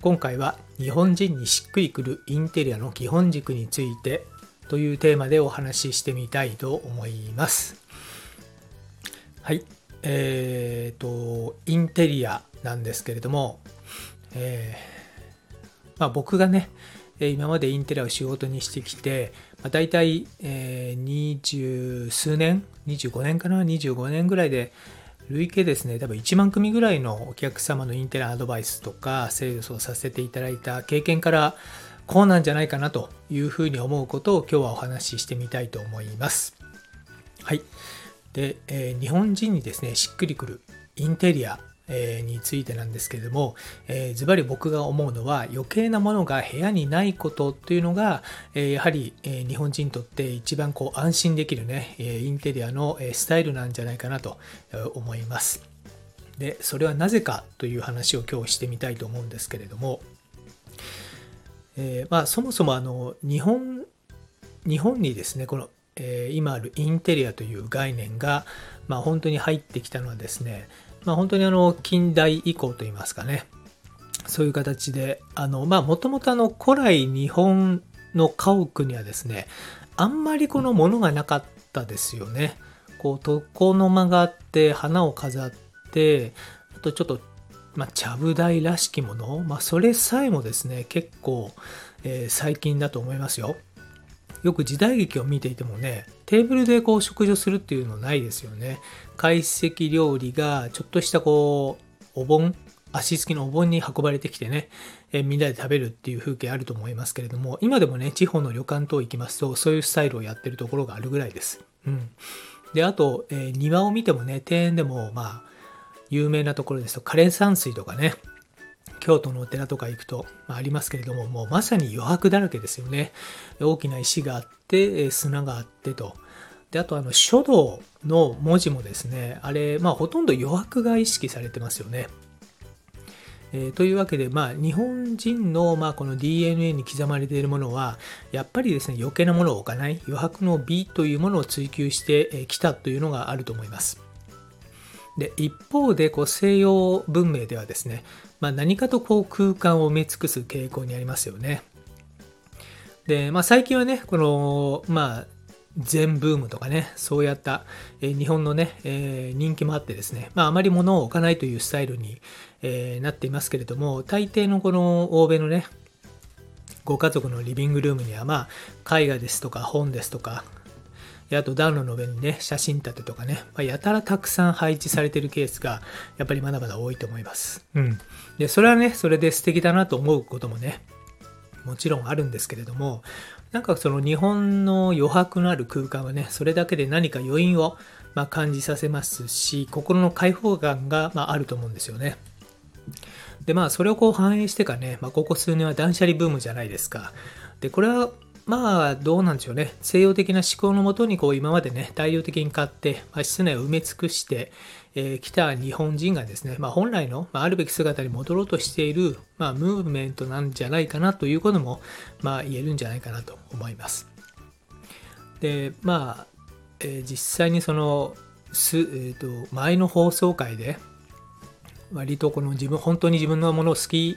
今回は日本人にしっくりくるインテリアの基本軸についてというテーマでお話ししてみたいと思います。はい。えー、と、インテリアなんですけれども、えーまあ、僕がね、今までインテリアを仕事にしてきて、まあ、大体、えー、二十数年、25年かな、25年ぐらいで、累計ですね、多分1万組ぐらいのお客様のインテリアアドバイスとか、セールスをさせていただいた経験から、こうなんじゃないかなというふうに思うことを今日はお話ししてみたいと思います。はい。で、えー日本人にですね、しっくりくるインテリア、えについてなんですけれども、えーズバリ僕が思うのは余計なものが部屋にないことというのが、えやはり、え日本人にとって一番こう安心できるね、えインテリアのえスタイルなんじゃないかなと思います。で、それはなぜかという話を今日してみたいと思うんですけれども、えーまあ、そもそもあの日本日本にですねこの、えー今あるインテリアという概念が、まあ、本当に入ってきたのはですね、まあ、本当にあの近代以降といいますかね。そういう形であのまあもともとあの古来日本の家屋にはですねあんまりこのものがなかったですよね。こう床の間があって花を飾ってあとちょっとまあ、ちゃぶ台らしきもの、まあ、それさえもですね、結構、えー最近だと思いますよ。よく時代劇を見ていてもね、テーブルでこう食事をするっていうのないですよね。懐石料理がちょっとしたこう、お盆、足つきのお盆に運ばれてきてね、えみんなで食べるっていう風景あると思いますけれども、今でもね、地方の旅館等行きますと、そういうスタイルをやってるところがあるぐらいです。うん。で、あと、えー庭を見てもね、庭園でも、まあ、有名なところですと枯山水とかね京都のお寺とか行くと、まあ、ありますけれどももうまさに余白だらけですよね。大きな石があって砂があってと。であとあの書道の文字もですねあれまあほとんど余白が意識されてますよね。えーというわけで、まあ、日本人の、まあ、この DNA に刻まれているものは、やっぱりですね、余計なものを置かない、余白の美というものを追求してきたというのがあると思います。で一方でこう西洋文明ではですね、まあ、何かとこう空間を埋め尽くす傾向にありますよね。で、まあ、最近はねこのまあ全ブームとかねそうやった、え日本のね、えー人気もあってですね、まあ、あまり物を置かないというスタイルに、えーなっていますけれども大抵のこの欧米のねご家族のリビングルームにはまあ絵画ですとか本ですとかであと暖炉の上にね、写真立てとかね、まあ、やたらたくさん配置されてるケースが、やっぱりまだまだ多いと思います。うん。で、それはね、それで素敵だなと思うこともね、もちろんあるんですけれども、なんかその日本の余白のある空間はね、それだけで何か余韻を、ま、感じさせますし、心の開放感が、まあ、あると思うんですよね。で、まあ、それをこう反映してかね、まあ、ここ数年は断捨離ブームじゃないですか。で、これは、まあ、どうなんでしょうね。西洋的な思考のもとに、こう、今までね、大量的に買って、まあ、室内を埋め尽くして、えー来た日本人がですね、まあ、本来の、まあ、あるべき姿に戻ろうとしている、まあ、ムーブメントなんじゃないかなということも、まあ、言えるんじゃないかなと思います。で、まあ、えー実際にその、す、えーと、前の放送回で、割とこの自分、本当に自分のものを好き、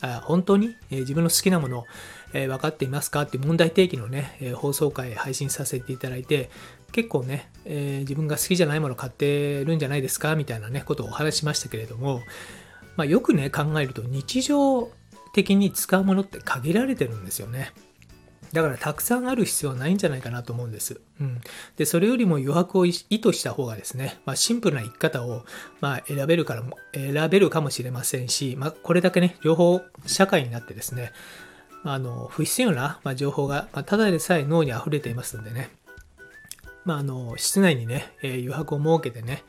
本当に、自分の好きなものを、分かっていますか？って問題提起のね、放送回配信させていただいて、結構ね、え自分が好きじゃないもの買ってるんじゃないですか？みたいなね、ことをお話ししましたけれども、まあ、よくね、考えると日常的に使うものって限られてるんですよね。だからたくさんある必要はないんじゃないかなと思うんです。うん。で、それよりも余白を意図した方がですね、まあ、シンプルな生き方を、まあ、選べるからも、選べるかもしれませんし、まあ、これだけね、両方社会になってですね、まあの、不必要な、ま、情報が、ま、ただでさえ脳に溢れていますんでね、まあ、あの、室内にね、え余白を設けてね、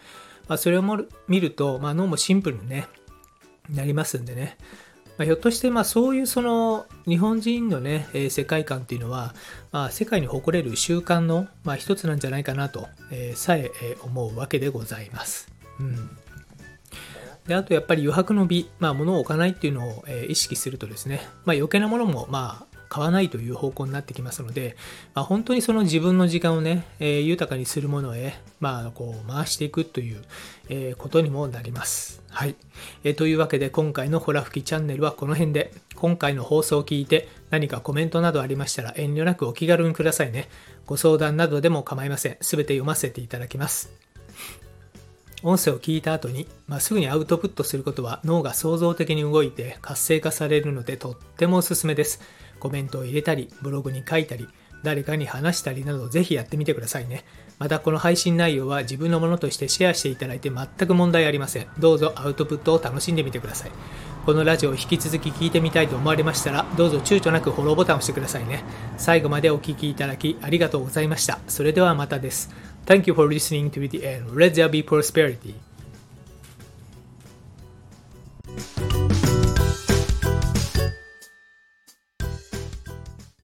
ま、それを見ると、ま、脳もシンプルにね、なりますんでね、まあ、ひょっとしてまあそういうその日本人のね、えー、世界観っていうのは、まあ、世界に誇れる習慣の、まあ、一つなんじゃないかなと、えー、さえ思うわけでございます。うんであとやっぱり余白の美、まあ、物を置かないっていうのを、えー、意識するとですね、まあ、余計なものも、まあ、買わないという方向になってきますので、まあ、本当にその自分の時間をね、えー、豊かにするものへ、まあ、こう回していくという、えー、ことにもなります。はい、えー、というわけで今回のホラ吹きチャンネルはこの辺で、今回の放送を聞いて何かコメントなどありましたら遠慮なくお気軽にくださいね。ご相談などでも構いません。すべて読ませていただきます。音声を聞いた後に、まあ、すぐにアウトプットすることは脳が創造的に動いて活性化されるのでとってもおすすめです。コメントを入れたり、ブログに書いたり、誰かに話したりなどぜひやってみてくださいね。またこの配信内容は自分のものとしてシェアしていただいて全く問題ありません。どうぞアウトプットを楽しんでみてください。このラジオを引き続き聞いてみたいと思われましたら、どうぞ躊躇なくフォローボタンを押してくださいね。最後までお聴きいただきありがとうございました。それではまたです。Thank you for listening to the end. Let there be prosperity.